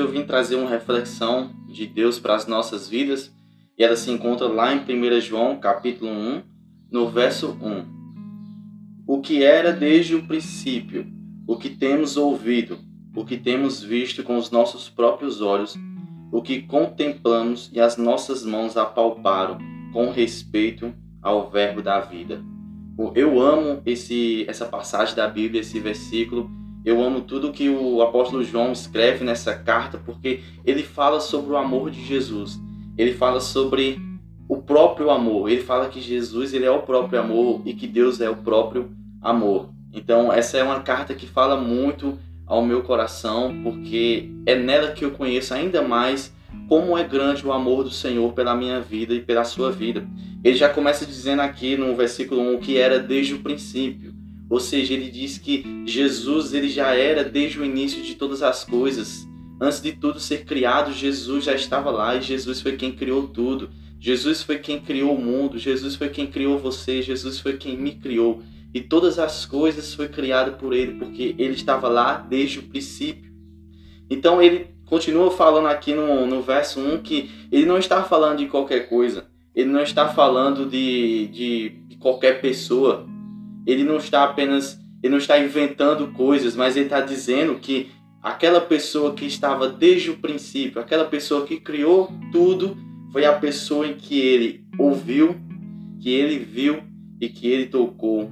eu vim trazer uma reflexão de Deus para as nossas vidas e ela se encontra lá em 1 João, capítulo 1, no verso 1. O que era desde o princípio, o que temos ouvido, o que temos visto com os nossos próprios olhos, o que contemplamos e as nossas mãos apalparam com respeito ao verbo da vida. Eu amo esse essa passagem da Bíblia, esse versículo, eu amo tudo que o apóstolo João escreve nessa carta, porque ele fala sobre o amor de Jesus. Ele fala sobre o próprio amor. Ele fala que Jesus ele é o próprio amor e que Deus é o próprio amor. Então, essa é uma carta que fala muito ao meu coração, porque é nela que eu conheço ainda mais como é grande o amor do Senhor pela minha vida e pela sua vida. Ele já começa dizendo aqui no versículo 1 que era desde o princípio. Ou seja, ele diz que Jesus ele já era desde o início de todas as coisas. Antes de tudo ser criado, Jesus já estava lá e Jesus foi quem criou tudo. Jesus foi quem criou o mundo, Jesus foi quem criou você, Jesus foi quem me criou. E todas as coisas foi criado por ele, porque ele estava lá desde o princípio. Então ele continua falando aqui no, no verso 1 que ele não está falando de qualquer coisa. Ele não está falando de, de, de qualquer pessoa ele não está apenas, ele não está inventando coisas, mas ele está dizendo que aquela pessoa que estava desde o princípio, aquela pessoa que criou tudo, foi a pessoa em que ele ouviu, que ele viu e que ele tocou.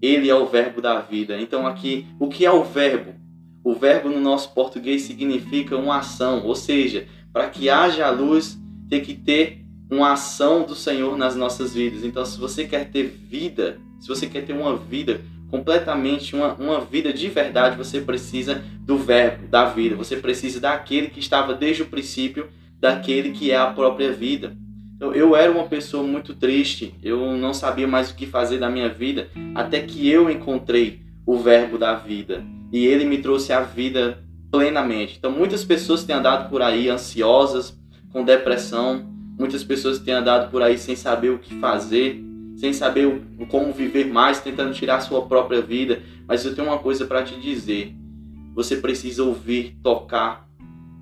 Ele é o verbo da vida. Então aqui, o que é o verbo? O verbo no nosso português significa uma ação, ou seja, para que haja luz, tem que ter uma ação do Senhor nas nossas vidas. Então, se você quer ter vida, se você quer ter uma vida completamente, uma, uma vida de verdade, você precisa do verbo, da vida. Você precisa daquele que estava desde o princípio, daquele que é a própria vida. Eu, eu era uma pessoa muito triste, eu não sabia mais o que fazer da minha vida, até que eu encontrei o verbo da vida. E ele me trouxe a vida plenamente. Então, muitas pessoas têm andado por aí ansiosas, com depressão, muitas pessoas têm andado por aí sem saber o que fazer, sem saber o, como viver mais, tentando tirar sua própria vida. Mas eu tenho uma coisa para te dizer: você precisa ouvir, tocar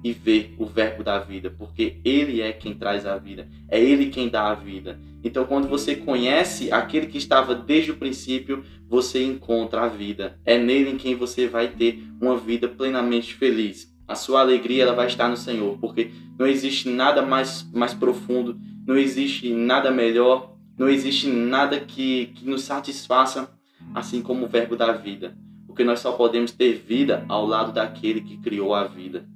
e ver o verbo da vida, porque ele é quem traz a vida, é ele quem dá a vida. Então, quando você conhece aquele que estava desde o princípio, você encontra a vida. É nele em quem você vai ter uma vida plenamente feliz. A sua alegria ela vai estar no Senhor, porque não existe nada mais, mais profundo, não existe nada melhor não existe nada que, que nos satisfaça assim como o verbo da vida, porque nós só podemos ter vida ao lado daquele que criou a vida.